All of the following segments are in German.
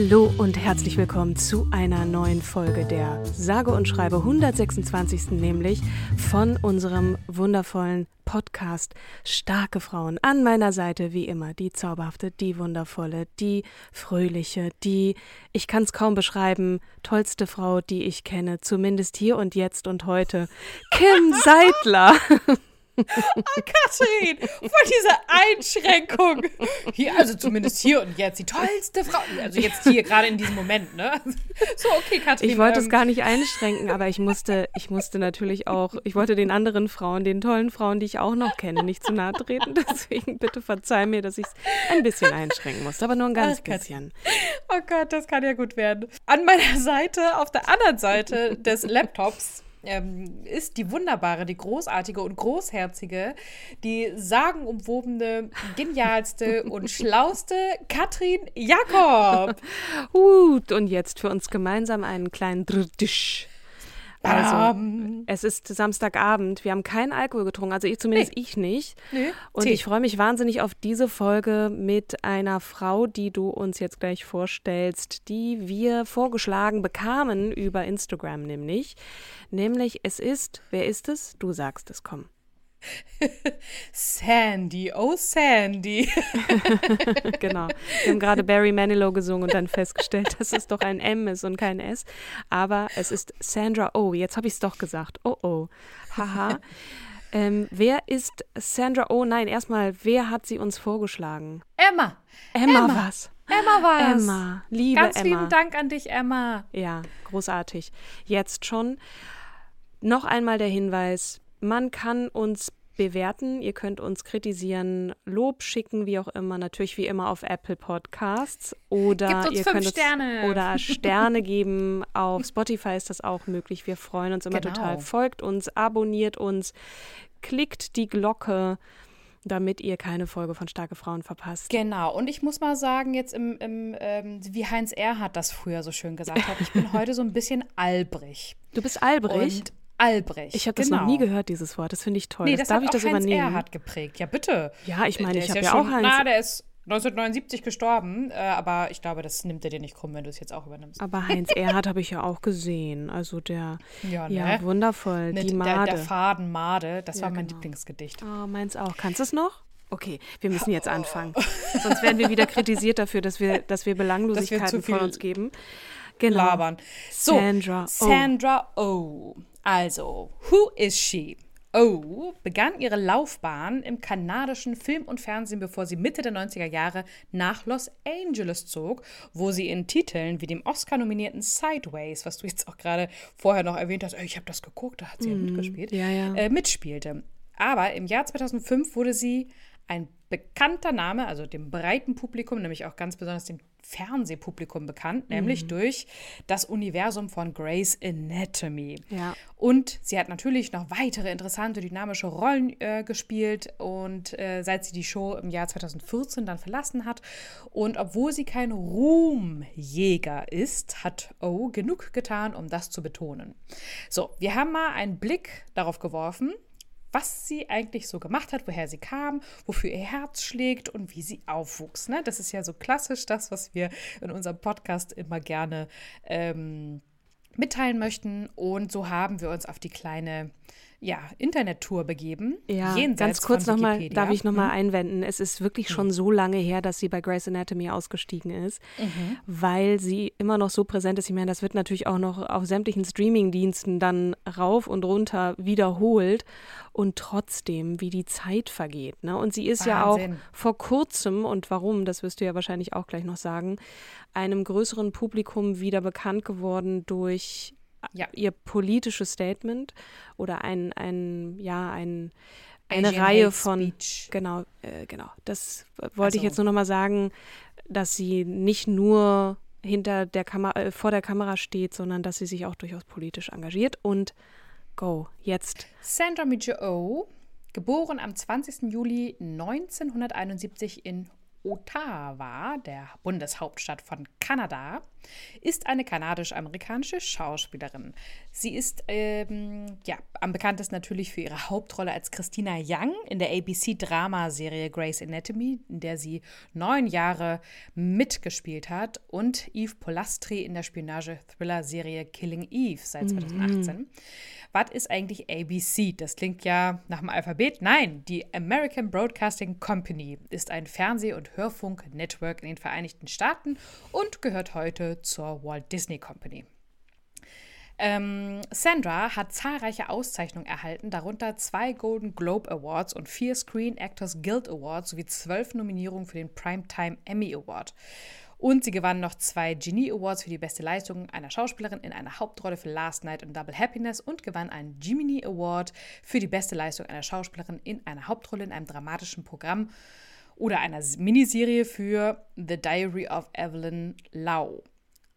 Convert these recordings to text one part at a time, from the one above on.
Hallo und herzlich willkommen zu einer neuen Folge der sage und schreibe 126. nämlich von unserem wundervollen Podcast Starke Frauen. An meiner Seite wie immer die zauberhafte, die wundervolle, die fröhliche, die, ich kann es kaum beschreiben, tollste Frau, die ich kenne, zumindest hier und jetzt und heute, Kim Seidler. Oh, Katrin, vor dieser Einschränkung. Hier, also zumindest hier und jetzt die tollste Frau. Also jetzt hier, gerade in diesem Moment, ne? So, okay, Katrin. Ich wollte ähm, es gar nicht einschränken, aber ich musste, ich musste natürlich auch, ich wollte den anderen Frauen, den tollen Frauen, die ich auch noch kenne, nicht zu nahe treten. Deswegen bitte verzeih mir, dass ich es ein bisschen einschränken musste, aber nur ein ganz Ach, bisschen. Oh Gott, das kann ja gut werden. An meiner Seite, auf der anderen Seite des Laptops, ähm, ist die wunderbare, die großartige und großherzige, die sagenumwobene, genialste und schlauste Katrin Jakob. Gut, und jetzt für uns gemeinsam einen kleinen Drdisch. Also, es ist Samstagabend. Wir haben keinen Alkohol getrunken, also ich zumindest nee. ich nicht. Nee. Und Tee. ich freue mich wahnsinnig auf diese Folge mit einer Frau, die du uns jetzt gleich vorstellst, die wir vorgeschlagen bekamen über Instagram nämlich. Nämlich es ist, wer ist es? Du sagst es, komm. Sandy, oh Sandy. genau. Wir haben gerade Barry Manilow gesungen und dann festgestellt, dass es doch ein M ist und kein S. Aber es ist Sandra Oh. Jetzt habe ich es doch gesagt. Oh oh. Haha. ähm, wer ist Sandra Oh? Nein, erstmal, wer hat sie uns vorgeschlagen? Emma. Emma, Emma. was? Emma war es. Emma, liebe Ganz Emma. Ganz lieben Dank an dich, Emma. Ja, großartig. Jetzt schon. Noch einmal der Hinweis, man kann uns bewerten, ihr könnt uns kritisieren, Lob schicken, wie auch immer, natürlich wie immer auf Apple Podcasts oder ihr könnt Sterne. uns oder Sterne geben. Auf Spotify ist das auch möglich. Wir freuen uns immer genau. total. Folgt uns, abonniert uns, klickt die Glocke damit ihr keine Folge von Starke Frauen verpasst. Genau, und ich muss mal sagen, jetzt im, im ähm, wie Heinz Erhardt das früher so schön gesagt hat, ich bin heute so ein bisschen albrig. Du bist albrig? Und Albrecht. Ich habe das genau. noch nie gehört, dieses Wort. Das finde ich toll. Nee, das, das darf ich das das übernehmen. Erhard geprägt. Ja, bitte. Ja, ich meine, ich habe ja, ja, auch Heinz. Na, der ist 1979 gestorben, äh, aber ich glaube, das nimmt er dir nicht krumm, wenn du es jetzt auch übernimmst. Aber Heinz Erhard habe ich ja auch gesehen. Also der, ja, ne? ja wundervoll. Ne, die Made. Der, der Faden Made, das ja, war mein genau. Lieblingsgedicht. Oh, meins auch. Kannst du es noch? Okay, wir müssen jetzt anfangen. Sonst werden wir wieder kritisiert dafür, dass wir, dass wir Belanglosigkeiten von uns geben. Genau. Labern. So, Sandra O. Sandra O. Also, who is she? Oh begann ihre Laufbahn im kanadischen Film und Fernsehen, bevor sie Mitte der 90er Jahre nach Los Angeles zog, wo sie in Titeln wie dem Oscar-nominierten Sideways, was du jetzt auch gerade vorher noch erwähnt hast, ich habe das geguckt, da hat sie mm, ja mitgespielt, ja, ja. Äh, mitspielte. Aber im Jahr 2005 wurde sie ein bekannter Name, also dem breiten Publikum, nämlich auch ganz besonders dem Fernsehpublikum bekannt, nämlich mhm. durch das Universum von Grey's Anatomy. Ja. Und sie hat natürlich noch weitere interessante, dynamische Rollen äh, gespielt und äh, seit sie die Show im Jahr 2014 dann verlassen hat. Und obwohl sie kein Ruhmjäger ist, hat O genug getan, um das zu betonen. So, wir haben mal einen Blick darauf geworfen, was sie eigentlich so gemacht hat, woher sie kam, wofür ihr Herz schlägt und wie sie aufwuchs. Ne? Das ist ja so klassisch das, was wir in unserem Podcast immer gerne ähm, mitteilen möchten. Und so haben wir uns auf die kleine ja, Internettour begeben. Ja, ganz kurz nochmal, darf ich nochmal mhm. einwenden. Es ist wirklich schon mhm. so lange her, dass sie bei Grey's Anatomy ausgestiegen ist, mhm. weil sie immer noch so präsent ist. Ich meine, das wird natürlich auch noch auf sämtlichen Streamingdiensten dann rauf und runter wiederholt und trotzdem, wie die Zeit vergeht. Ne? Und sie ist Wahnsinn. ja auch vor kurzem, und warum, das wirst du ja wahrscheinlich auch gleich noch sagen, einem größeren Publikum wieder bekannt geworden durch ja. ihr politisches Statement oder ein, ein ja, ein, eine Asian Reihe von. Speech. Genau, äh, genau. Das wollte also. ich jetzt nur noch mal sagen, dass sie nicht nur hinter der Kamera, äh, vor der Kamera steht, sondern dass sie sich auch durchaus politisch engagiert. Und go, jetzt. Sandra Mijo, geboren am 20. Juli 1971 in Ottawa, der Bundeshauptstadt von Kanada, ist eine kanadisch-amerikanische Schauspielerin. Sie ist ähm, ja, am bekanntesten natürlich für ihre Hauptrolle als Christina Young in der ABC-Dramaserie Grey's Anatomy, in der sie neun Jahre mitgespielt hat, und Eve Polastri in der Spionage-Thriller-Serie Killing Eve seit 2018. Mhm. Was ist eigentlich ABC? Das klingt ja nach dem Alphabet. Nein, die American Broadcasting Company ist ein Fernseh- und Hörfunk-Network in den Vereinigten Staaten und gehört heute zur Walt Disney Company. Ähm, Sandra hat zahlreiche Auszeichnungen erhalten, darunter zwei Golden Globe Awards und vier Screen Actors Guild Awards sowie zwölf Nominierungen für den Primetime Emmy Award. Und sie gewann noch zwei Genie Awards für die beste Leistung einer Schauspielerin in einer Hauptrolle für Last Night und Double Happiness und gewann einen Gemini Award für die beste Leistung einer Schauspielerin in einer Hauptrolle in einem dramatischen Programm oder einer Miniserie für The Diary of Evelyn Lau.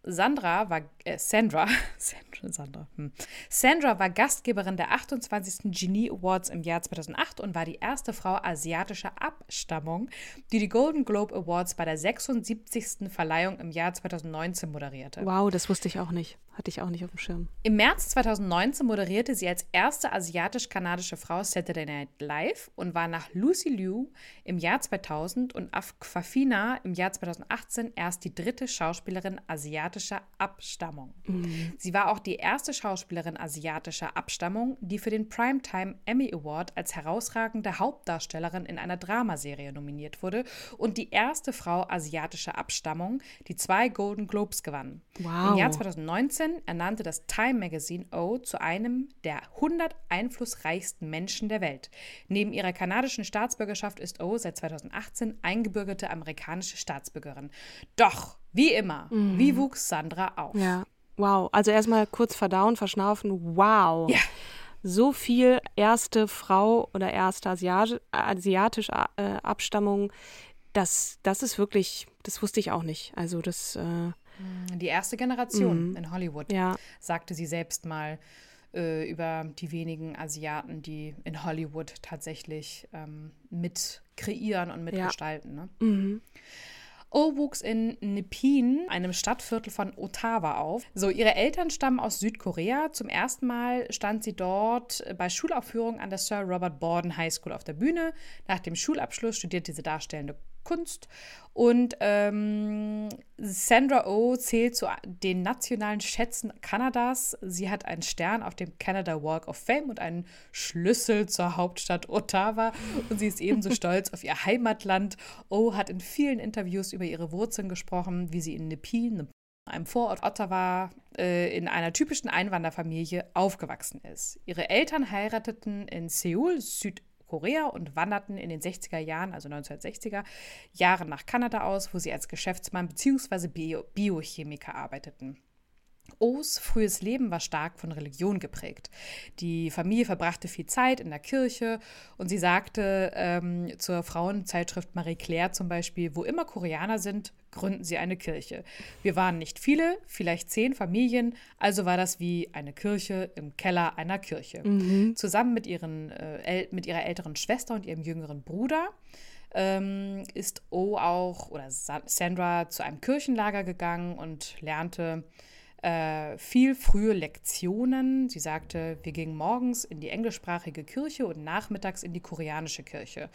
Sandra war, äh, Sandra, Sandra, hm. Sandra war Gastgeberin der 28. Genie Awards im Jahr 2008 und war die erste Frau asiatischer Abstammung, die die Golden Globe Awards bei der 76. Verleihung im Jahr 2019 moderierte. Wow, das wusste ich auch nicht. Hatte ich auch nicht auf dem Schirm. Im März 2019 moderierte sie als erste asiatisch-kanadische Frau Saturday Night Live und war nach Lucy Liu im Jahr 2000 und Afquafina im Jahr 2018 erst die dritte Schauspielerin asiatischer Abstammung. Mhm. Sie war auch die erste Schauspielerin asiatischer Abstammung, die für den Primetime Emmy Award als herausragende Hauptdarstellerin in einer Dramaserie nominiert wurde und die erste Frau asiatischer Abstammung, die zwei Golden Globes gewann. Wow. Im Jahr 2019 2019 ernannte das Time Magazine O zu einem der 100 einflussreichsten Menschen der Welt. Neben ihrer kanadischen Staatsbürgerschaft ist O seit 2018 eingebürgerte amerikanische Staatsbürgerin. Doch, wie immer, mhm. wie wuchs Sandra auf? Ja, wow. Also erstmal kurz verdauen, verschnaufen. Wow. Ja so viel erste Frau oder erste asiatische äh, Abstammung, das, das ist wirklich, das wusste ich auch nicht. Also das äh, die erste Generation mhm. in Hollywood, ja. sagte sie selbst mal äh, über die wenigen Asiaten, die in Hollywood tatsächlich ähm, mit kreieren und mitgestalten. Ja. Ne? Mhm. Oh wuchs in Nepean, einem Stadtviertel von Ottawa, auf. So, ihre Eltern stammen aus Südkorea. Zum ersten Mal stand sie dort bei Schulaufführungen an der Sir Robert Borden High School auf der Bühne. Nach dem Schulabschluss studierte sie darstellende Kunst. Und ähm, Sandra Oh zählt zu den nationalen Schätzen Kanadas. Sie hat einen Stern auf dem Canada Walk of Fame und einen Schlüssel zur Hauptstadt Ottawa. Und sie ist ebenso stolz auf ihr Heimatland. Oh hat in vielen Interviews über ihre Wurzeln gesprochen, wie sie in Nepean, einem Vorort Ottawa, äh, in einer typischen Einwanderfamilie aufgewachsen ist. Ihre Eltern heirateten in Seoul, Süd Korea und wanderten in den 60er Jahren, also 1960er Jahren nach Kanada aus, wo sie als Geschäftsmann bzw. Bio Biochemiker arbeiteten. O's frühes Leben war stark von Religion geprägt. Die Familie verbrachte viel Zeit in der Kirche und sie sagte ähm, zur Frauenzeitschrift Marie Claire zum Beispiel, wo immer Koreaner sind, gründen sie eine Kirche. Wir waren nicht viele, vielleicht zehn Familien, also war das wie eine Kirche im Keller einer Kirche. Mhm. Zusammen mit, ihren, äh, mit ihrer älteren Schwester und ihrem jüngeren Bruder ähm, ist O auch oder Sandra zu einem Kirchenlager gegangen und lernte äh, viel frühe Lektionen. Sie sagte, wir gingen morgens in die englischsprachige Kirche und nachmittags in die koreanische Kirche.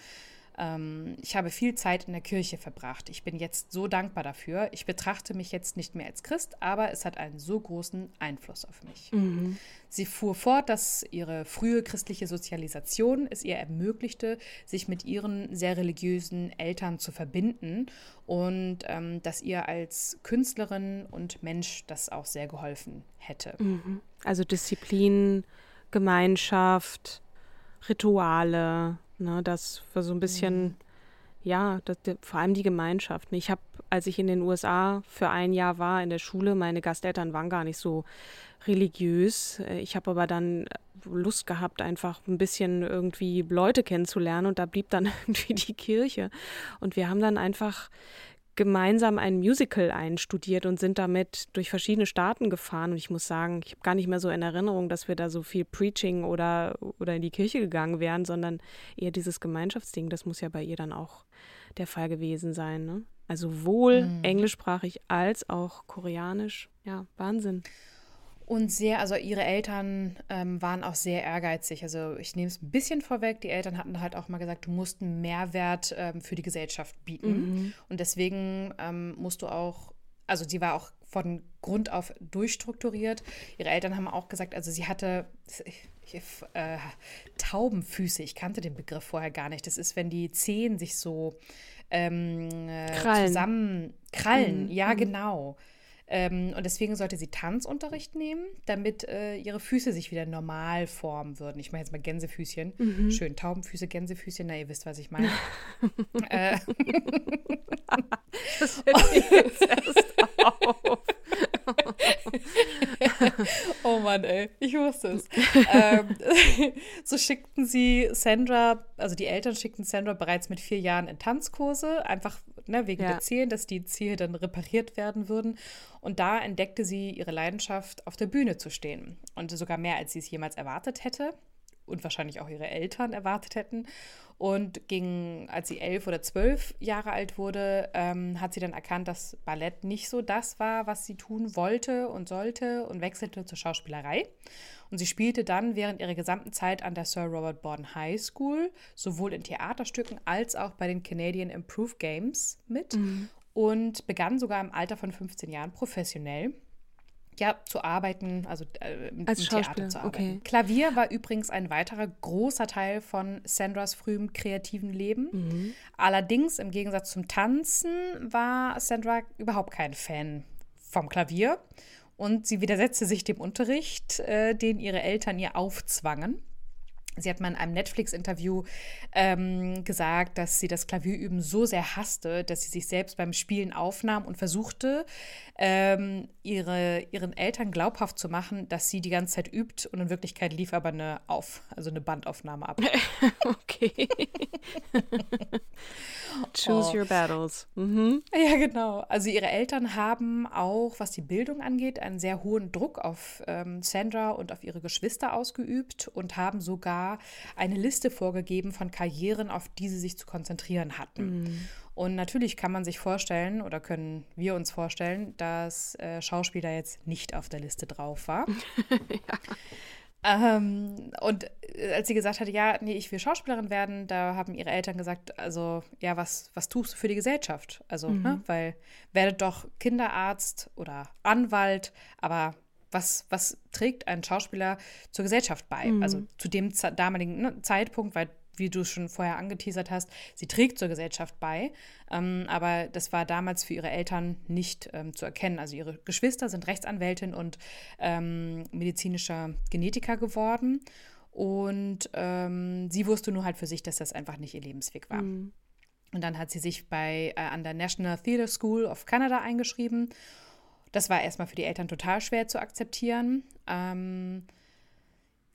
Ähm, ich habe viel Zeit in der Kirche verbracht. Ich bin jetzt so dankbar dafür. Ich betrachte mich jetzt nicht mehr als Christ, aber es hat einen so großen Einfluss auf mich. Mhm. Sie fuhr fort, dass ihre frühe christliche Sozialisation es ihr ermöglichte, sich mit ihren sehr religiösen Eltern zu verbinden und ähm, dass ihr als Künstlerin und Mensch das auch sehr geholfen hätte. Mhm. Also Disziplin, Gemeinschaft, Rituale, ne, das war so ein bisschen, mhm. ja, das, vor allem die Gemeinschaft. Ich habe, als ich in den USA für ein Jahr war in der Schule, meine Gasteltern waren gar nicht so religiös. Ich habe aber dann Lust gehabt, einfach ein bisschen irgendwie Leute kennenzulernen und da blieb dann irgendwie die Kirche. Und wir haben dann einfach gemeinsam ein Musical einstudiert und sind damit durch verschiedene Staaten gefahren. Und ich muss sagen, ich habe gar nicht mehr so in Erinnerung, dass wir da so viel Preaching oder, oder in die Kirche gegangen wären, sondern eher dieses Gemeinschaftsding. Das muss ja bei ihr dann auch der Fall gewesen sein. Ne? Also sowohl mhm. englischsprachig als auch koreanisch. Ja, Wahnsinn. Und sehr, also ihre Eltern ähm, waren auch sehr ehrgeizig. Also ich nehme es ein bisschen vorweg. Die Eltern hatten halt auch mal gesagt, du musst einen Mehrwert ähm, für die Gesellschaft bieten. Mhm. Und deswegen ähm, musst du auch, also sie war auch von Grund auf durchstrukturiert. Ihre Eltern haben auch gesagt, also sie hatte ich, äh, Taubenfüße. Ich kannte den Begriff vorher gar nicht. Das ist, wenn die Zehen sich so ähm, äh, krallen. zusammen krallen. Mhm. Ja, mhm. genau. Ähm, und deswegen sollte sie Tanzunterricht nehmen, damit äh, ihre Füße sich wieder normal formen würden. Ich mache jetzt mal Gänsefüßchen. Mhm. Schön Taubenfüße, Gänsefüßchen. Na, ihr wisst, was ich meine. äh. das fällt mir jetzt erst auf. oh Mann, ey, ich wusste es. ähm, so schickten sie Sandra, also die Eltern schickten Sandra bereits mit vier Jahren in Tanzkurse, einfach ne, wegen ja. der Zehen, dass die Zehen dann repariert werden würden. Und da entdeckte sie ihre Leidenschaft, auf der Bühne zu stehen. Und sogar mehr, als sie es jemals erwartet hätte und wahrscheinlich auch ihre Eltern erwartet hätten. Und ging, als sie elf oder zwölf Jahre alt wurde, ähm, hat sie dann erkannt, dass Ballett nicht so das war, was sie tun wollte und sollte und wechselte zur Schauspielerei. Und sie spielte dann während ihrer gesamten Zeit an der Sir Robert Borden High School sowohl in Theaterstücken als auch bei den Canadian Improve Games mit mhm. und begann sogar im Alter von 15 Jahren professionell ja, zu arbeiten, also äh, im, Als Theater zu arbeiten. Okay. Klavier war übrigens ein weiterer großer Teil von Sandras frühem kreativen Leben. Mhm. Allerdings, im Gegensatz zum Tanzen, war Sandra überhaupt kein Fan vom Klavier. Und sie widersetzte sich dem Unterricht, äh, den ihre Eltern ihr aufzwangen. Sie hat mal in einem Netflix-Interview ähm, gesagt, dass sie das Klavierüben so sehr hasste, dass sie sich selbst beim Spielen aufnahm und versuchte, ähm, ihre, ihren Eltern glaubhaft zu machen, dass sie die ganze Zeit übt und in Wirklichkeit lief aber eine Auf, also eine Bandaufnahme ab. okay. Choose oh. your battles. Mhm. Ja, genau. Also ihre Eltern haben auch, was die Bildung angeht, einen sehr hohen Druck auf ähm, Sandra und auf ihre Geschwister ausgeübt und haben sogar eine Liste vorgegeben von Karrieren, auf die sie sich zu konzentrieren hatten. Mhm. Und natürlich kann man sich vorstellen oder können wir uns vorstellen, dass äh, Schauspieler jetzt nicht auf der Liste drauf war. ja. Ähm, und äh, als sie gesagt hatte, ja, nee, ich will Schauspielerin werden, da haben ihre Eltern gesagt, also, ja, was, was tust du für die Gesellschaft? Also, mhm. ne, weil werdet doch Kinderarzt oder Anwalt, aber was, was trägt ein Schauspieler zur Gesellschaft bei? Mhm. Also zu dem damaligen ne, Zeitpunkt, weil wie du schon vorher angeteasert hast, sie trägt zur Gesellschaft bei. Ähm, aber das war damals für ihre Eltern nicht ähm, zu erkennen. Also ihre Geschwister sind Rechtsanwältin und ähm, medizinischer Genetiker geworden. Und ähm, sie wusste nur halt für sich, dass das einfach nicht ihr Lebensweg war. Mhm. Und dann hat sie sich bei, äh, an der National Theatre School of Canada eingeschrieben. Das war erstmal für die Eltern total schwer zu akzeptieren. Ähm,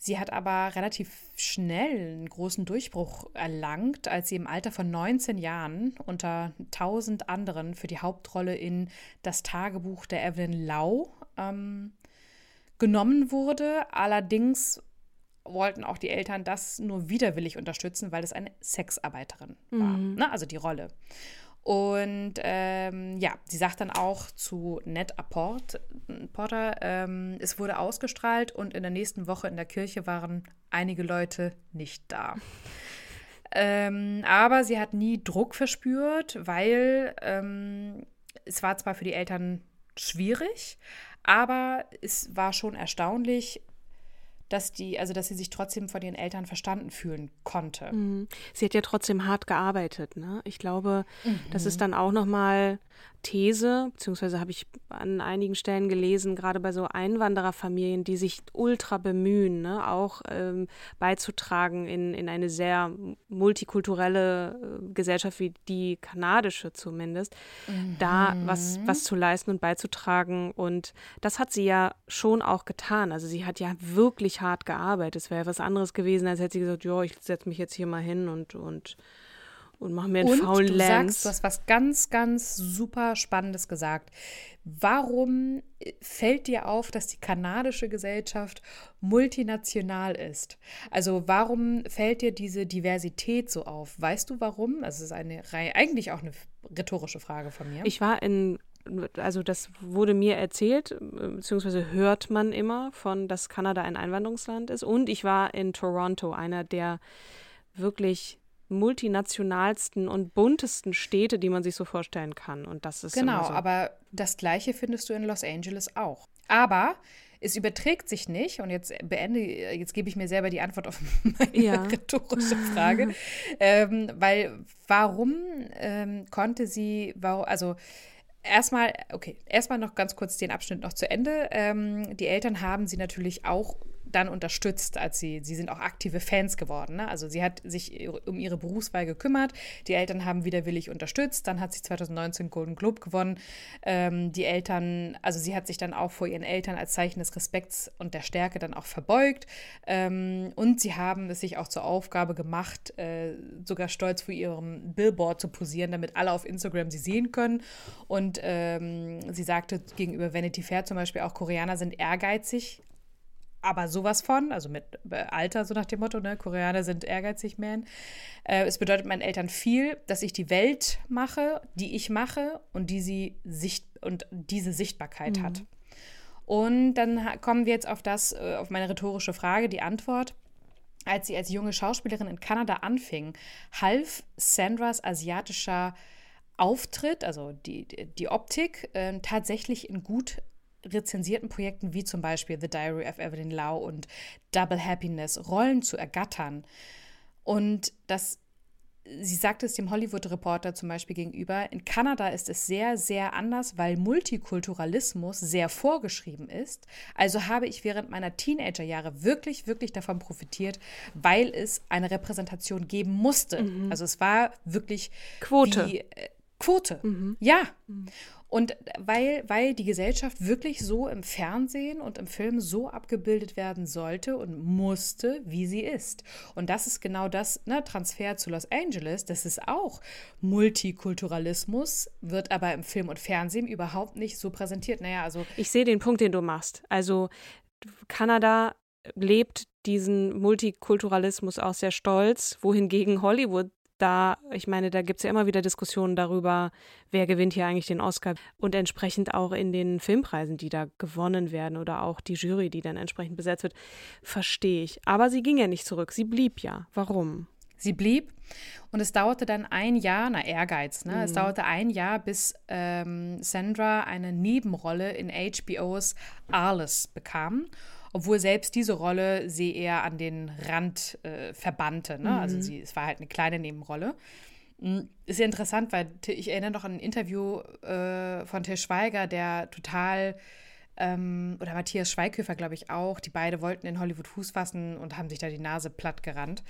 Sie hat aber relativ schnell einen großen Durchbruch erlangt, als sie im Alter von 19 Jahren unter tausend anderen für die Hauptrolle in Das Tagebuch der Evelyn Lau ähm, genommen wurde. Allerdings wollten auch die Eltern das nur widerwillig unterstützen, weil es eine Sexarbeiterin war, mhm. ne? also die Rolle. Und ähm, ja, sie sagt dann auch zu Ned Apport, Porter, ähm, es wurde ausgestrahlt und in der nächsten Woche in der Kirche waren einige Leute nicht da. Ähm, aber sie hat nie Druck verspürt, weil ähm, es war zwar für die Eltern schwierig, aber es war schon erstaunlich, dass die, also dass sie sich trotzdem von ihren Eltern verstanden fühlen konnte. Mhm. Sie hat ja trotzdem hart gearbeitet, ne? Ich glaube, mhm. das ist dann auch nochmal These, beziehungsweise habe ich an einigen Stellen gelesen, gerade bei so Einwandererfamilien, die sich ultra bemühen, ne, auch ähm, beizutragen in, in eine sehr multikulturelle äh, Gesellschaft wie die kanadische zumindest, mhm. da was, was zu leisten und beizutragen. Und das hat sie ja schon auch getan. Also sie hat ja wirklich hart gearbeitet. Es wäre ja was anderes gewesen, als hätte sie gesagt, ja, ich setze mich jetzt hier mal hin und, und und mach mir einen und faulen du Lance. Sagst, du hast was ganz, ganz super Spannendes gesagt. Warum fällt dir auf, dass die kanadische Gesellschaft multinational ist? Also warum fällt dir diese Diversität so auf? Weißt du warum? Das ist eine eigentlich auch eine rhetorische Frage von mir. Ich war in also das wurde mir erzählt, beziehungsweise hört man immer von, dass Kanada ein Einwanderungsland ist. Und ich war in Toronto, einer der wirklich multinationalsten und buntesten Städte, die man sich so vorstellen kann. Und das ist genau, so. aber das Gleiche findest du in Los Angeles auch. Aber es überträgt sich nicht, und jetzt beende, jetzt gebe ich mir selber die Antwort auf meine ja. rhetorische Frage, ähm, weil warum ähm, konnte sie, warum, also erstmal, okay, erstmal noch ganz kurz den Abschnitt noch zu Ende. Ähm, die Eltern haben sie natürlich auch dann unterstützt, als sie, sie sind auch aktive Fans geworden. Ne? Also sie hat sich um ihre Berufswahl gekümmert, die Eltern haben widerwillig unterstützt, dann hat sie 2019 Golden Globe gewonnen. Ähm, die Eltern, also sie hat sich dann auch vor ihren Eltern als Zeichen des Respekts und der Stärke dann auch verbeugt. Ähm, und sie haben es sich auch zur Aufgabe gemacht, äh, sogar stolz vor ihrem Billboard zu posieren, damit alle auf Instagram sie sehen können. Und ähm, sie sagte gegenüber Vanity Fair zum Beispiel auch, Koreaner sind ehrgeizig, aber sowas von, also mit Alter, so nach dem Motto, ne, Koreaner sind ehrgeizig, man. Äh, es bedeutet meinen Eltern viel, dass ich die Welt mache, die ich mache und die sie sicht und diese Sichtbarkeit mhm. hat. Und dann kommen wir jetzt auf das, äh, auf meine rhetorische Frage, die Antwort. Als sie als junge Schauspielerin in Kanada anfing, half Sandras asiatischer Auftritt, also die, die Optik, äh, tatsächlich in gut rezensierten Projekten wie zum Beispiel The Diary of Evelyn Lau und Double Happiness Rollen zu ergattern. Und das sie sagte es dem Hollywood-Reporter zum Beispiel gegenüber, in Kanada ist es sehr, sehr anders, weil Multikulturalismus sehr vorgeschrieben ist. Also habe ich während meiner Teenagerjahre wirklich, wirklich davon profitiert, weil es eine Repräsentation geben musste. Mhm. Also es war wirklich Quote. Wie, äh, Quote. Mhm. Ja. Mhm. Und weil, weil die Gesellschaft wirklich so im Fernsehen und im Film so abgebildet werden sollte und musste, wie sie ist. Und das ist genau das, ne, Transfer zu Los Angeles, das ist auch Multikulturalismus, wird aber im Film und Fernsehen überhaupt nicht so präsentiert. Naja, also. Ich sehe den Punkt, den du machst. Also Kanada lebt diesen Multikulturalismus auch sehr stolz, wohingegen Hollywood da, ich meine, da gibt es ja immer wieder Diskussionen darüber, wer gewinnt hier eigentlich den Oscar und entsprechend auch in den Filmpreisen, die da gewonnen werden oder auch die Jury, die dann entsprechend besetzt wird, verstehe ich. Aber sie ging ja nicht zurück, sie blieb ja. Warum? Sie blieb und es dauerte dann ein Jahr, na Ehrgeiz, ne? Mhm. Es dauerte ein Jahr, bis ähm, Sandra eine Nebenrolle in HBOs Arles bekam obwohl selbst diese Rolle sie eher an den Rand äh, verbannte. Ne? Also mhm. Also sie, es war halt eine kleine Nebenrolle. Hm, ist ja interessant, weil ich erinnere noch an ein Interview äh, von Till Schweiger, der total ähm, oder Matthias Schweighöfer, glaube ich, auch. Die beide wollten in Hollywood Fuß fassen und haben sich da die Nase platt gerannt.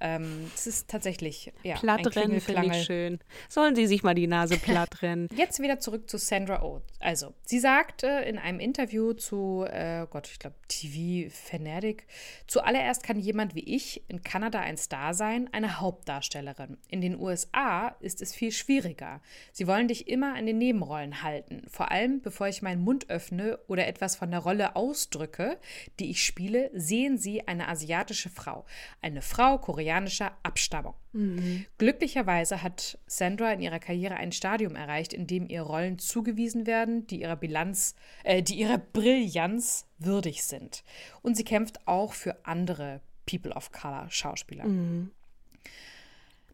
Ähm, es ist tatsächlich ja, Plattrennen finde ich schön. Sollen Sie sich mal die Nase platt rennen. Jetzt wieder zurück zu Sandra Oh. Also, sie sagte in einem Interview zu, äh, Gott, ich glaube, TV Fanatic, zuallererst kann jemand wie ich in Kanada ein Star sein, eine Hauptdarstellerin. In den USA ist es viel schwieriger. Sie wollen dich immer an den Nebenrollen halten. Vor allem, bevor ich meinen Mund öffne oder etwas von der Rolle ausdrücke, die ich spiele, sehen sie eine asiatische Frau. Eine Frau, Koreanerin, koreanischer Abstammung. Mhm. Glücklicherweise hat Sandra in ihrer Karriere ein Stadium erreicht, in dem ihr Rollen zugewiesen werden, die ihrer Bilanz, äh, die ihrer Brillanz würdig sind. Und sie kämpft auch für andere People of Color Schauspieler. Mhm.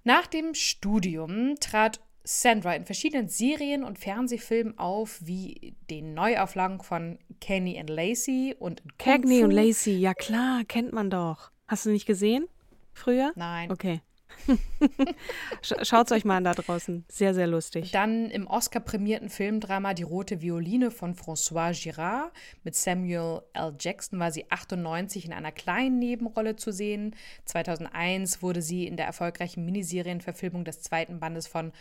Nach dem Studium trat Sandra in verschiedenen Serien und Fernsehfilmen auf, wie den Neuauflagen von Kenny and Lacey und Cagney und Lacey, ja klar, kennt man doch. Hast du nicht gesehen früher? Nein. Okay. Schaut es euch mal an da draußen. Sehr, sehr lustig. Dann im Oscar-prämierten Filmdrama Die rote Violine von François Girard mit Samuel L. Jackson war sie 98 in einer kleinen Nebenrolle zu sehen. 2001 wurde sie in der erfolgreichen Miniserienverfilmung des zweiten Bandes von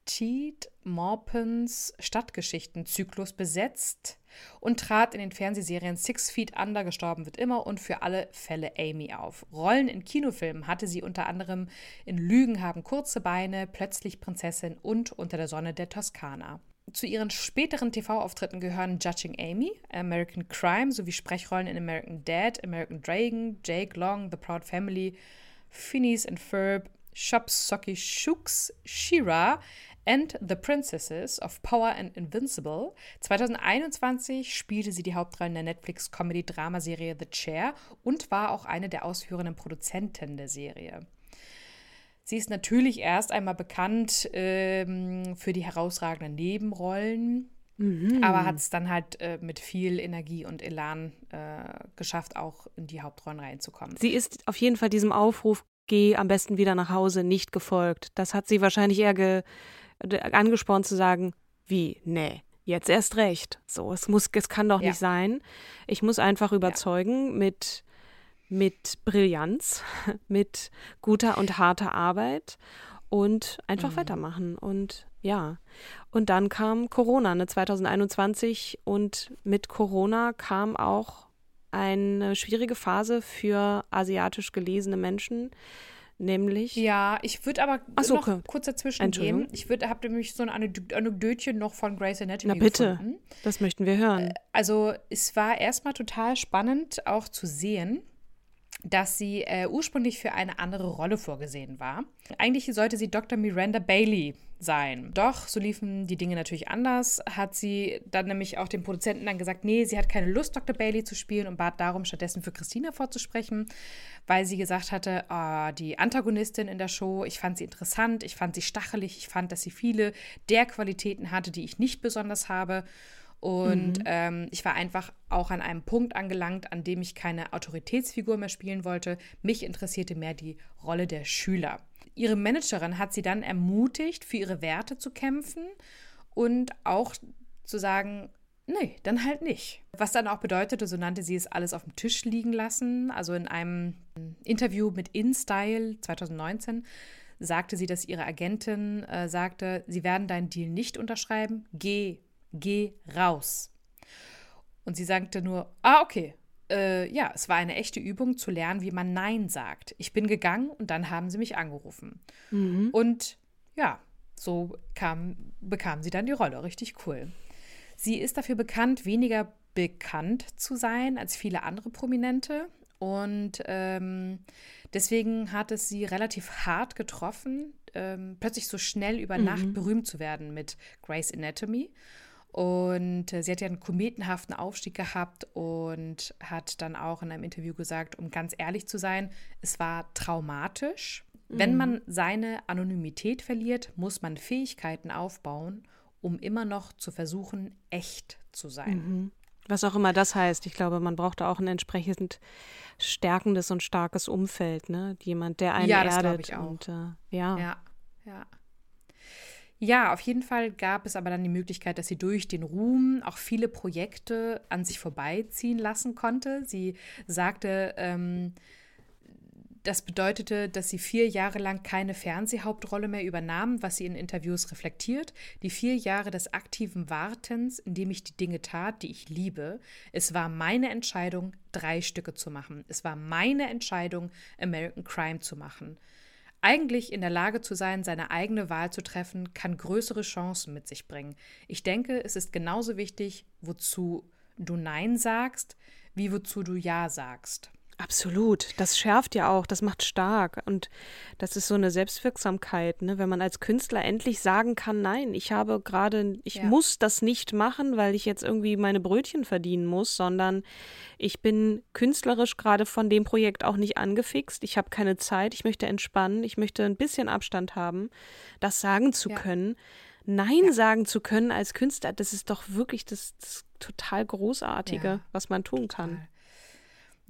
Armistead Maupins Stadtgeschichtenzyklus besetzt und trat in den Fernsehserien Six Feet Under, Gestorben wird immer und für alle Fälle Amy auf. Rollen in Kinofilmen hatte sie unter anderem in Lügen haben kurze Beine, Plötzlich Prinzessin und Unter der Sonne der Toskana. Zu ihren späteren TV-Auftritten gehören Judging Amy, American Crime sowie Sprechrollen in American Dad, American Dragon, Jake Long, The Proud Family, Phineas and Ferb, Shop Socky Shooks, Shira, and The Princesses of Power and Invincible. 2021 spielte sie die Hauptrollen der Netflix-Comedy-Dramaserie The Chair und war auch eine der ausführenden Produzenten der Serie. Sie ist natürlich erst einmal bekannt ähm, für die herausragenden Nebenrollen, mhm. aber hat es dann halt äh, mit viel Energie und Elan äh, geschafft, auch in die Hauptrollen reinzukommen. Sie ist auf jeden Fall diesem Aufruf, geh am besten wieder nach Hause, nicht gefolgt. Das hat sie wahrscheinlich eher ge angespornt zu sagen, wie, nee, jetzt erst recht. So, es muss, es kann doch ja. nicht sein. Ich muss einfach überzeugen ja. mit, mit Brillanz, mit guter und harter Arbeit und einfach mhm. weitermachen. Und ja. Und dann kam Corona, ne, 2021 und mit Corona kam auch eine schwierige Phase für asiatisch gelesene Menschen, Nämlich? Ja, ich würde aber so, noch okay. kurz dazwischen gehen. Ich habe nämlich so ein Anekdötchen noch von Grace Anatomy Na bitte, gefunden. das möchten wir hören. Äh, also es war erstmal total spannend auch zu sehen, dass sie äh, ursprünglich für eine andere Rolle vorgesehen war. Eigentlich sollte sie Dr. Miranda Bailey sein. Doch, so liefen die Dinge natürlich anders. Hat sie dann nämlich auch dem Produzenten dann gesagt, nee, sie hat keine Lust, Dr. Bailey zu spielen und bat darum, stattdessen für Christina vorzusprechen, weil sie gesagt hatte, oh, die Antagonistin in der Show, ich fand sie interessant, ich fand sie stachelig, ich fand, dass sie viele der Qualitäten hatte, die ich nicht besonders habe. Und mhm. ähm, ich war einfach auch an einem Punkt angelangt, an dem ich keine Autoritätsfigur mehr spielen wollte. Mich interessierte mehr die Rolle der Schüler. Ihre Managerin hat sie dann ermutigt, für ihre Werte zu kämpfen und auch zu sagen, nee, dann halt nicht. Was dann auch bedeutete, so nannte sie es alles auf dem Tisch liegen lassen. Also in einem Interview mit InStyle 2019 sagte sie, dass ihre Agentin äh, sagte, sie werden deinen Deal nicht unterschreiben, geh geh raus. Und sie sagte nur, ah, okay. Äh, ja, es war eine echte Übung zu lernen, wie man Nein sagt. Ich bin gegangen und dann haben sie mich angerufen. Mhm. Und ja, so kam, bekam sie dann die Rolle. Richtig cool. Sie ist dafür bekannt, weniger bekannt zu sein als viele andere Prominente. Und ähm, deswegen hat es sie relativ hart getroffen, ähm, plötzlich so schnell über mhm. Nacht berühmt zu werden mit Grace Anatomy. Und äh, sie hat ja einen kometenhaften Aufstieg gehabt und hat dann auch in einem Interview gesagt, um ganz ehrlich zu sein, es war traumatisch. Mhm. Wenn man seine Anonymität verliert, muss man Fähigkeiten aufbauen, um immer noch zu versuchen, echt zu sein. Mhm. Was auch immer das heißt. Ich glaube, man braucht auch ein entsprechend stärkendes und starkes Umfeld, ne? Jemand, der einen ja, das erdet. Ich auch. Und, äh, ja. ja, ja. Ja, auf jeden Fall gab es aber dann die Möglichkeit, dass sie durch den Ruhm auch viele Projekte an sich vorbeiziehen lassen konnte. Sie sagte, ähm, das bedeutete, dass sie vier Jahre lang keine Fernsehhauptrolle mehr übernahm, was sie in Interviews reflektiert. Die vier Jahre des aktiven Wartens, in dem ich die Dinge tat, die ich liebe. Es war meine Entscheidung, drei Stücke zu machen. Es war meine Entscheidung, American Crime zu machen. Eigentlich in der Lage zu sein, seine eigene Wahl zu treffen, kann größere Chancen mit sich bringen. Ich denke, es ist genauso wichtig, wozu du Nein sagst, wie wozu du Ja sagst. Absolut. Das schärft ja auch, das macht stark. Und das ist so eine Selbstwirksamkeit, ne? wenn man als Künstler endlich sagen kann, nein, ich habe gerade, ich ja. muss das nicht machen, weil ich jetzt irgendwie meine Brötchen verdienen muss, sondern ich bin künstlerisch gerade von dem Projekt auch nicht angefixt. Ich habe keine Zeit, ich möchte entspannen, ich möchte ein bisschen Abstand haben, das sagen zu ja. können. Nein ja. sagen zu können als Künstler, das ist doch wirklich das, das total Großartige, was man tun kann. Total.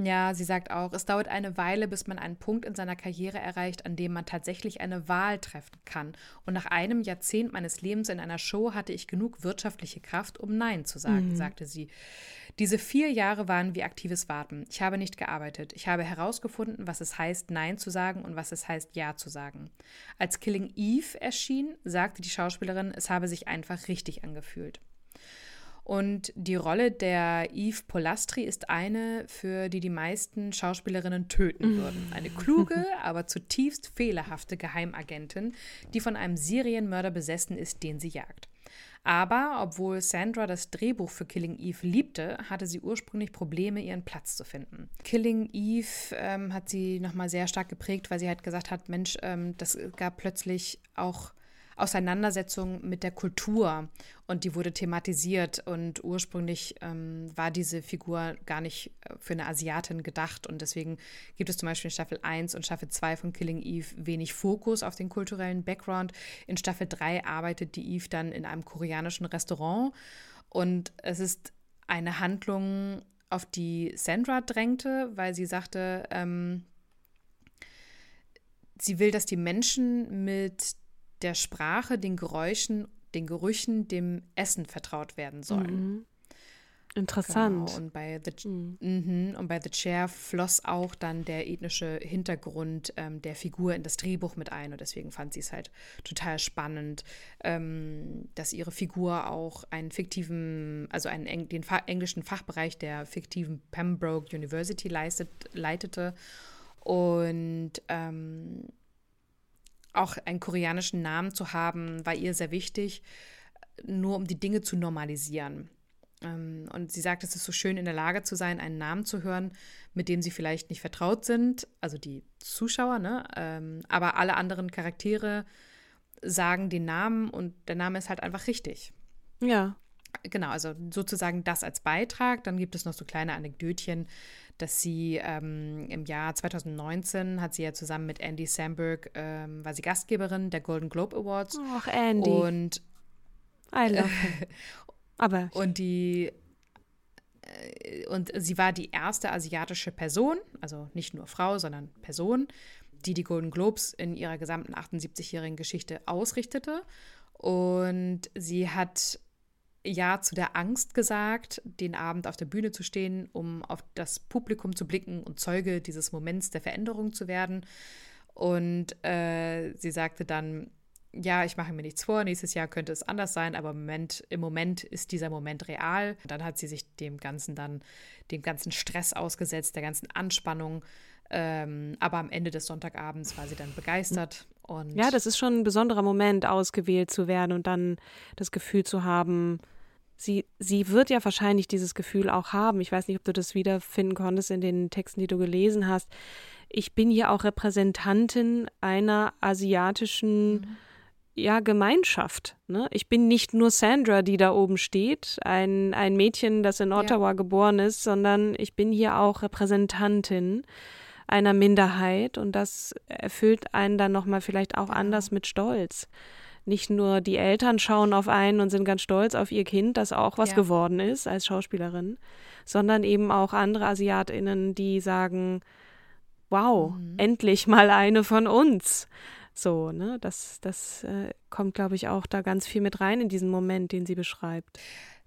Ja, sie sagt auch, es dauert eine Weile, bis man einen Punkt in seiner Karriere erreicht, an dem man tatsächlich eine Wahl treffen kann. Und nach einem Jahrzehnt meines Lebens in einer Show hatte ich genug wirtschaftliche Kraft, um Nein zu sagen, mhm. sagte sie. Diese vier Jahre waren wie aktives Warten. Ich habe nicht gearbeitet. Ich habe herausgefunden, was es heißt, Nein zu sagen und was es heißt, Ja zu sagen. Als Killing Eve erschien, sagte die Schauspielerin, es habe sich einfach richtig angefühlt. Und die Rolle der Eve Polastri ist eine, für die die meisten Schauspielerinnen töten würden. Eine kluge, aber zutiefst fehlerhafte Geheimagentin, die von einem Serienmörder besessen ist, den sie jagt. Aber obwohl Sandra das Drehbuch für Killing Eve liebte, hatte sie ursprünglich Probleme, ihren Platz zu finden. Killing Eve ähm, hat sie nochmal sehr stark geprägt, weil sie halt gesagt hat, Mensch, ähm, das gab plötzlich auch Auseinandersetzung mit der Kultur und die wurde thematisiert und ursprünglich ähm, war diese Figur gar nicht äh, für eine Asiatin gedacht und deswegen gibt es zum Beispiel in Staffel 1 und Staffel 2 von Killing Eve wenig Fokus auf den kulturellen Background. In Staffel 3 arbeitet die Eve dann in einem koreanischen Restaurant und es ist eine Handlung, auf die Sandra drängte, weil sie sagte, ähm, sie will, dass die Menschen mit der Sprache, den Geräuschen, den Gerüchen, dem Essen vertraut werden sollen. Mhm. Interessant. Genau. Und, bei The, mhm. Mhm. und bei The Chair floss auch dann der ethnische Hintergrund ähm, der Figur in das Drehbuch mit ein. Und deswegen fand sie es halt total spannend, ähm, dass ihre Figur auch einen fiktiven, also einen den Fa englischen Fachbereich der fiktiven Pembroke University leistet, leitete. Und ähm, auch einen koreanischen Namen zu haben, war ihr sehr wichtig, nur um die Dinge zu normalisieren. Ähm, und sie sagt, es ist so schön, in der Lage zu sein, einen Namen zu hören, mit dem sie vielleicht nicht vertraut sind, also die Zuschauer, ne? Ähm, aber alle anderen Charaktere sagen den Namen und der Name ist halt einfach richtig. Ja. Genau, also sozusagen das als Beitrag. Dann gibt es noch so kleine Anekdötchen, dass sie ähm, im Jahr 2019 hat sie ja zusammen mit Andy Samberg, ähm, war sie Gastgeberin der Golden Globe Awards. Ach, Andy. Und I love him. Aber. Und die äh, und sie war die erste asiatische Person, also nicht nur Frau, sondern Person, die die Golden Globes in ihrer gesamten 78-jährigen Geschichte ausrichtete. Und sie hat ja zu der Angst gesagt, den Abend auf der Bühne zu stehen, um auf das Publikum zu blicken und Zeuge dieses Moments der Veränderung zu werden. Und äh, sie sagte dann, ja, ich mache mir nichts vor, nächstes Jahr könnte es anders sein, aber im Moment, im Moment ist dieser Moment real. Dann hat sie sich dem Ganzen dann, dem ganzen Stress ausgesetzt, der ganzen Anspannung. Ähm, aber am Ende des Sonntagabends war sie dann begeistert. Und ja, das ist schon ein besonderer Moment, ausgewählt zu werden und dann das Gefühl zu haben, sie, sie wird ja wahrscheinlich dieses Gefühl auch haben. Ich weiß nicht, ob du das wiederfinden konntest in den Texten, die du gelesen hast. Ich bin hier auch Repräsentantin einer asiatischen mhm. ja, Gemeinschaft. Ne? Ich bin nicht nur Sandra, die da oben steht, ein, ein Mädchen, das in Ottawa ja. geboren ist, sondern ich bin hier auch Repräsentantin einer Minderheit und das erfüllt einen dann nochmal vielleicht auch anders mit Stolz. Nicht nur die Eltern schauen auf einen und sind ganz stolz auf ihr Kind, das auch was ja. geworden ist als Schauspielerin, sondern eben auch andere AsiatInnen, die sagen, wow, mhm. endlich mal eine von uns. So, ne, das, das äh, kommt, glaube ich, auch da ganz viel mit rein in diesen Moment, den sie beschreibt.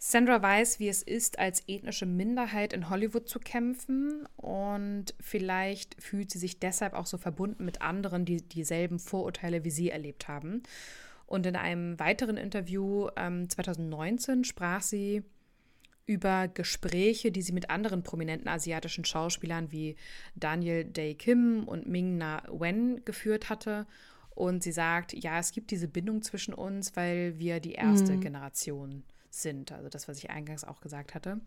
Sandra weiß, wie es ist, als ethnische Minderheit in Hollywood zu kämpfen und vielleicht fühlt sie sich deshalb auch so verbunden mit anderen, die dieselben Vorurteile wie sie erlebt haben. Und in einem weiteren Interview ähm, 2019 sprach sie über Gespräche, die sie mit anderen prominenten asiatischen Schauspielern wie Daniel Day Kim und Ming Na Wen geführt hatte. Und sie sagt, ja, es gibt diese Bindung zwischen uns, weil wir die erste mhm. Generation sind. Also das, was ich eingangs auch gesagt hatte.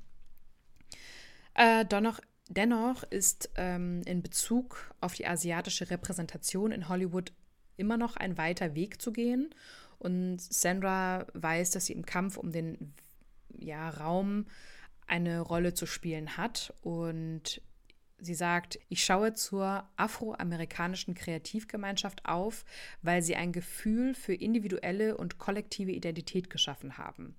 Äh, dennoch, Dennoch ist ähm, in Bezug auf die asiatische Repräsentation in Hollywood immer noch ein weiter Weg zu gehen. Und Sandra weiß, dass sie im Kampf um den ja, Raum eine Rolle zu spielen hat. Und sie sagt, ich schaue zur afroamerikanischen Kreativgemeinschaft auf, weil sie ein Gefühl für individuelle und kollektive Identität geschaffen haben.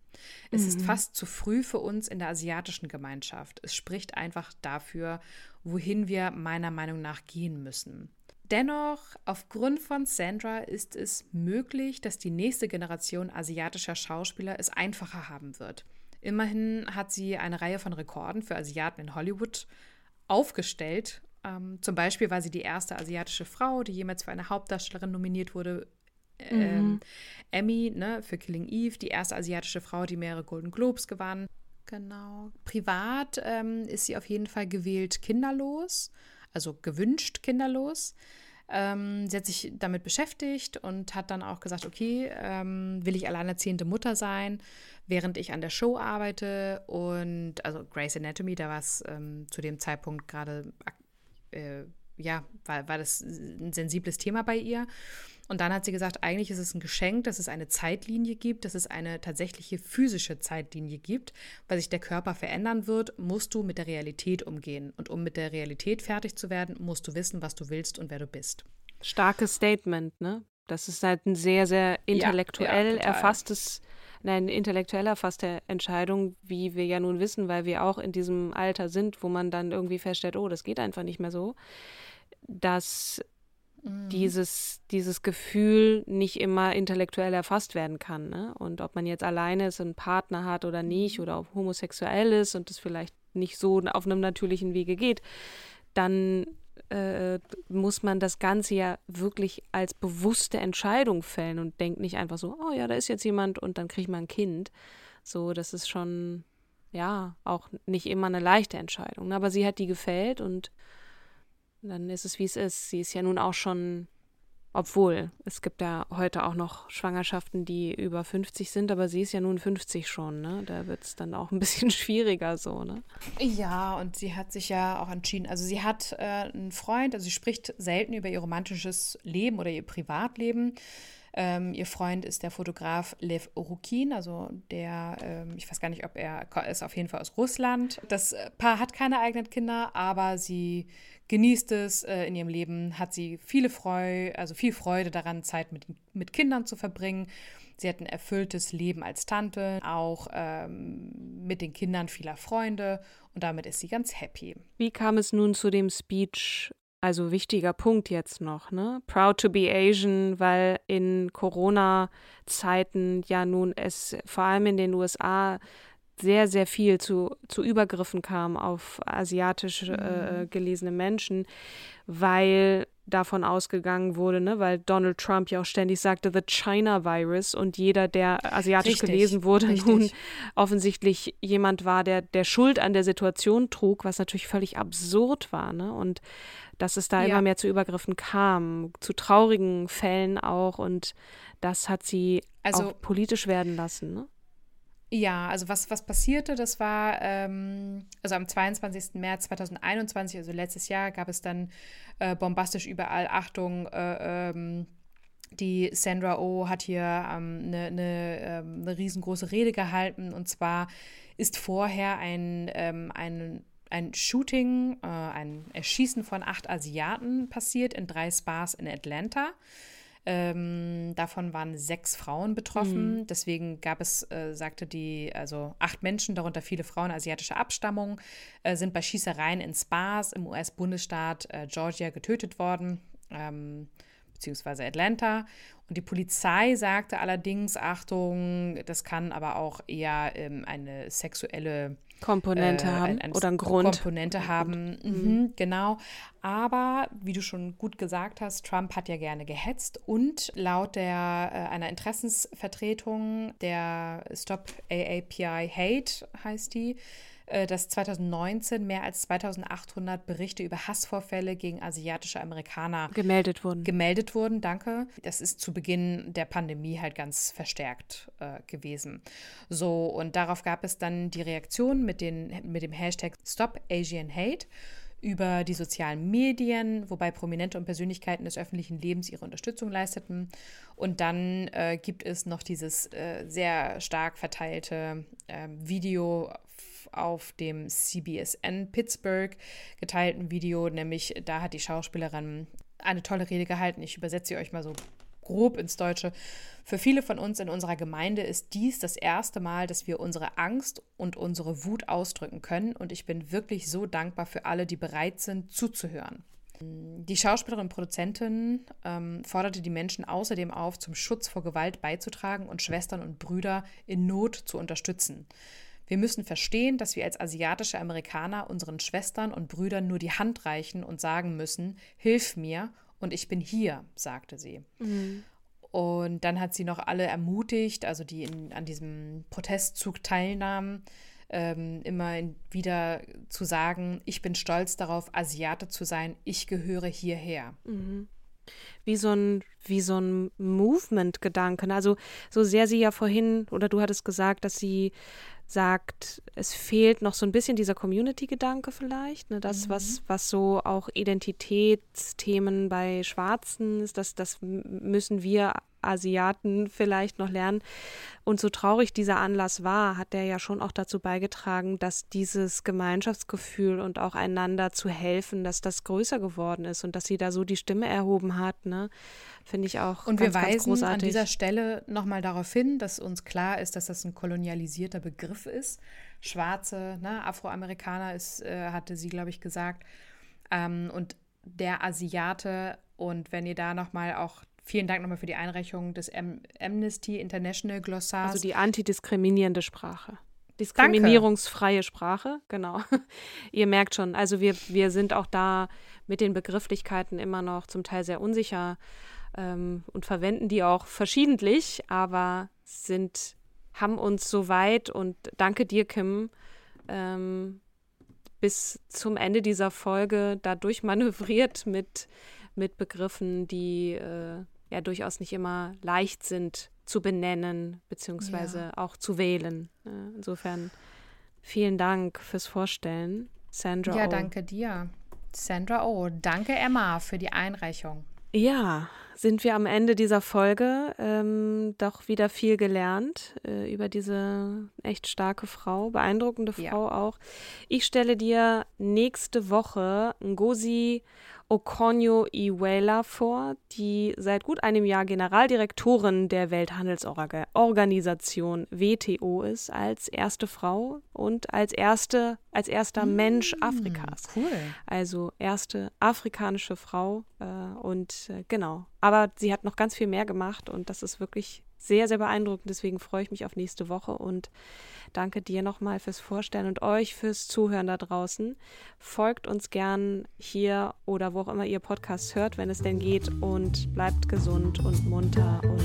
Es mhm. ist fast zu früh für uns in der asiatischen Gemeinschaft. Es spricht einfach dafür, wohin wir meiner Meinung nach gehen müssen. Dennoch, aufgrund von Sandra ist es möglich, dass die nächste Generation asiatischer Schauspieler es einfacher haben wird. Immerhin hat sie eine Reihe von Rekorden für Asiaten in Hollywood aufgestellt. Ähm, zum Beispiel war sie die erste asiatische Frau, die jemals für eine Hauptdarstellerin nominiert wurde. Ähm, mhm. Emmy ne, für Killing Eve, die erste asiatische Frau, die mehrere Golden Globes gewann. Genau. Privat ähm, ist sie auf jeden Fall gewählt kinderlos, also gewünscht kinderlos. Ähm, sie hat sich damit beschäftigt und hat dann auch gesagt, okay, ähm, will ich alleinerziehende Mutter sein, während ich an der Show arbeite. Und also Grey's Anatomy, da war es ähm, zu dem Zeitpunkt gerade, äh, ja, war, war das ein sensibles Thema bei ihr. Und dann hat sie gesagt, eigentlich ist es ein Geschenk, dass es eine Zeitlinie gibt, dass es eine tatsächliche physische Zeitlinie gibt, weil sich der Körper verändern wird, musst du mit der Realität umgehen. Und um mit der Realität fertig zu werden, musst du wissen, was du willst und wer du bist. Starkes Statement, ne? Das ist halt ein sehr, sehr intellektuell ja, ja, erfasstes, eine intellektuell erfasste Entscheidung, wie wir ja nun wissen, weil wir auch in diesem Alter sind, wo man dann irgendwie feststellt, oh, das geht einfach nicht mehr so, dass Mhm. dieses, dieses Gefühl nicht immer intellektuell erfasst werden kann. Ne? Und ob man jetzt alleine ist, einen Partner hat oder nicht, mhm. oder ob homosexuell ist und das vielleicht nicht so auf einem natürlichen Wege geht, dann äh, muss man das Ganze ja wirklich als bewusste Entscheidung fällen und denkt nicht einfach so, oh ja, da ist jetzt jemand und dann kriegt man ein Kind. So, das ist schon, ja, auch nicht immer eine leichte Entscheidung. Aber sie hat die gefällt und dann ist es, wie es ist. Sie ist ja nun auch schon, obwohl es gibt ja heute auch noch Schwangerschaften, die über 50 sind, aber sie ist ja nun 50 schon, ne? Da wird es dann auch ein bisschen schwieriger so, ne? Ja, und sie hat sich ja auch entschieden. Also sie hat äh, einen Freund, also sie spricht selten über ihr romantisches Leben oder ihr Privatleben. Ähm, ihr Freund ist der Fotograf Lev Rukin, also der, ähm, ich weiß gar nicht, ob er ist auf jeden Fall aus Russland. Das Paar hat keine eigenen Kinder, aber sie genießt es äh, in ihrem Leben, hat sie viele Freude, also viel Freude daran, Zeit mit, mit Kindern zu verbringen. Sie hat ein erfülltes Leben als Tante, auch ähm, mit den Kindern vieler Freunde und damit ist sie ganz happy. Wie kam es nun zu dem Speech? Also wichtiger Punkt jetzt noch, ne? Proud to be Asian, weil in Corona-Zeiten ja nun es vor allem in den USA sehr, sehr viel zu, zu Übergriffen kam auf asiatisch äh, mhm. gelesene Menschen, weil davon ausgegangen wurde, ne, weil Donald Trump ja auch ständig sagte, the China Virus und jeder, der asiatisch richtig, gelesen wurde, richtig. nun offensichtlich jemand war, der, der Schuld an der Situation trug, was natürlich völlig absurd war, ne? Und dass es da ja. immer mehr zu Übergriffen kam, zu traurigen Fällen auch und das hat sie also, auch politisch werden lassen, ne? Ja, also was, was passierte, das war, ähm, also am 22. März 2021, also letztes Jahr, gab es dann äh, bombastisch überall, Achtung, äh, ähm, die Sandra Oh hat hier ähm, eine, eine, ähm, eine riesengroße Rede gehalten und zwar ist vorher ein, ähm, ein, ein Shooting, äh, ein Erschießen von acht Asiaten passiert in drei Spas in Atlanta. Ähm, davon waren sechs Frauen betroffen. Mhm. Deswegen gab es, äh, sagte die, also acht Menschen, darunter viele Frauen asiatischer Abstammung, äh, sind bei Schießereien in Spas im US-Bundesstaat äh, Georgia getötet worden. Ähm, beziehungsweise Atlanta. Und die Polizei sagte allerdings, Achtung, das kann aber auch eher ähm, eine sexuelle Komponente äh, haben ein, oder ein Grund. Komponente haben, mhm. Mhm, genau. Aber wie du schon gut gesagt hast, Trump hat ja gerne gehetzt und laut der äh, einer Interessensvertretung der Stop AAPI Hate heißt die, dass 2019 mehr als 2800 Berichte über Hassvorfälle gegen asiatische Amerikaner gemeldet wurden. Gemeldet wurden, danke. Das ist zu Beginn der Pandemie halt ganz verstärkt äh, gewesen. So, und darauf gab es dann die Reaktion mit, den, mit dem Hashtag Stop Asian Hate über die sozialen Medien, wobei Prominente und Persönlichkeiten des öffentlichen Lebens ihre Unterstützung leisteten. Und dann äh, gibt es noch dieses äh, sehr stark verteilte äh, Video auf dem CBSN Pittsburgh geteilten Video, nämlich da hat die Schauspielerin eine tolle Rede gehalten. Ich übersetze sie euch mal so grob ins Deutsche. Für viele von uns in unserer Gemeinde ist dies das erste Mal, dass wir unsere Angst und unsere Wut ausdrücken können und ich bin wirklich so dankbar für alle, die bereit sind zuzuhören. Die Schauspielerin und Produzentin ähm, forderte die Menschen außerdem auf, zum Schutz vor Gewalt beizutragen und Schwestern und Brüder in Not zu unterstützen. Wir müssen verstehen, dass wir als asiatische Amerikaner unseren Schwestern und Brüdern nur die Hand reichen und sagen müssen, hilf mir und ich bin hier, sagte sie. Mhm. Und dann hat sie noch alle ermutigt, also die in, an diesem Protestzug teilnahmen, ähm, immer wieder zu sagen, ich bin stolz darauf, Asiate zu sein, ich gehöre hierher. Mhm. Wie so ein, wie so ein Movement-Gedanken. Also so sehr sie ja vorhin, oder du hattest gesagt, dass sie sagt, es fehlt noch so ein bisschen dieser Community-Gedanke vielleicht, ne? das, mhm. was, was so auch Identitätsthemen bei Schwarzen ist, das, das müssen wir Asiaten vielleicht noch lernen. Und so traurig dieser Anlass war, hat der ja schon auch dazu beigetragen, dass dieses Gemeinschaftsgefühl und auch einander zu helfen, dass das größer geworden ist und dass sie da so die Stimme erhoben hat. Ne? Finde ich auch Und ganz, wir weisen an dieser Stelle nochmal darauf hin, dass uns klar ist, dass das ein kolonialisierter Begriff ist. Schwarze, ne, Afroamerikaner ist, äh, hatte sie, glaube ich, gesagt. Ähm, und der Asiate und wenn ihr da nochmal auch Vielen Dank nochmal für die Einreichung des Am Amnesty International Glossars. Also die antidiskriminierende Sprache. Diskriminierungsfreie Danke. Sprache, genau. Ihr merkt schon, also wir, wir sind auch da mit den Begrifflichkeiten immer noch zum Teil sehr unsicher ähm, und verwenden die auch verschiedentlich, aber sind, haben uns so weit und danke dir, Kim, ähm, bis zum Ende dieser Folge dadurch manövriert mit, mit Begriffen, die äh, ja durchaus nicht immer leicht sind zu benennen, beziehungsweise ja. auch zu wählen. Insofern vielen Dank fürs Vorstellen, Sandra. Ja, o. danke dir. Sandra O. Danke, Emma, für die Einreichung. Ja, sind wir am Ende dieser Folge ähm, doch wieder viel gelernt äh, über diese echt starke Frau, beeindruckende Frau ja. auch. Ich stelle dir nächste Woche Ngozi Okonjo Iweala vor, die seit gut einem Jahr Generaldirektorin der Welthandelsorganisation WTO ist, als erste Frau und als erste, als erster mmh, Mensch Afrikas. Cool. Also erste afrikanische Frau äh, und äh, genau. Aber sie hat noch ganz viel mehr gemacht und das ist wirklich sehr, sehr beeindruckend. Deswegen freue ich mich auf nächste Woche und danke dir nochmal fürs Vorstellen und euch fürs Zuhören da draußen. Folgt uns gern hier oder wo auch immer ihr Podcasts hört, wenn es denn geht und bleibt gesund und munter und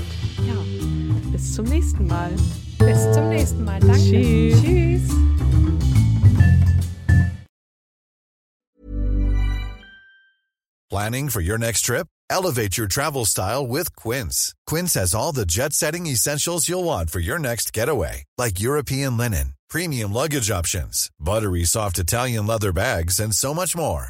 ja, bis zum nächsten Mal. Bis zum nächsten Mal. Danke. Tschüss. Tschüss. Planning for your next trip? Elevate your travel style with Quince. Quince has all the jet setting essentials you'll want for your next getaway, like European linen, premium luggage options, buttery soft Italian leather bags, and so much more.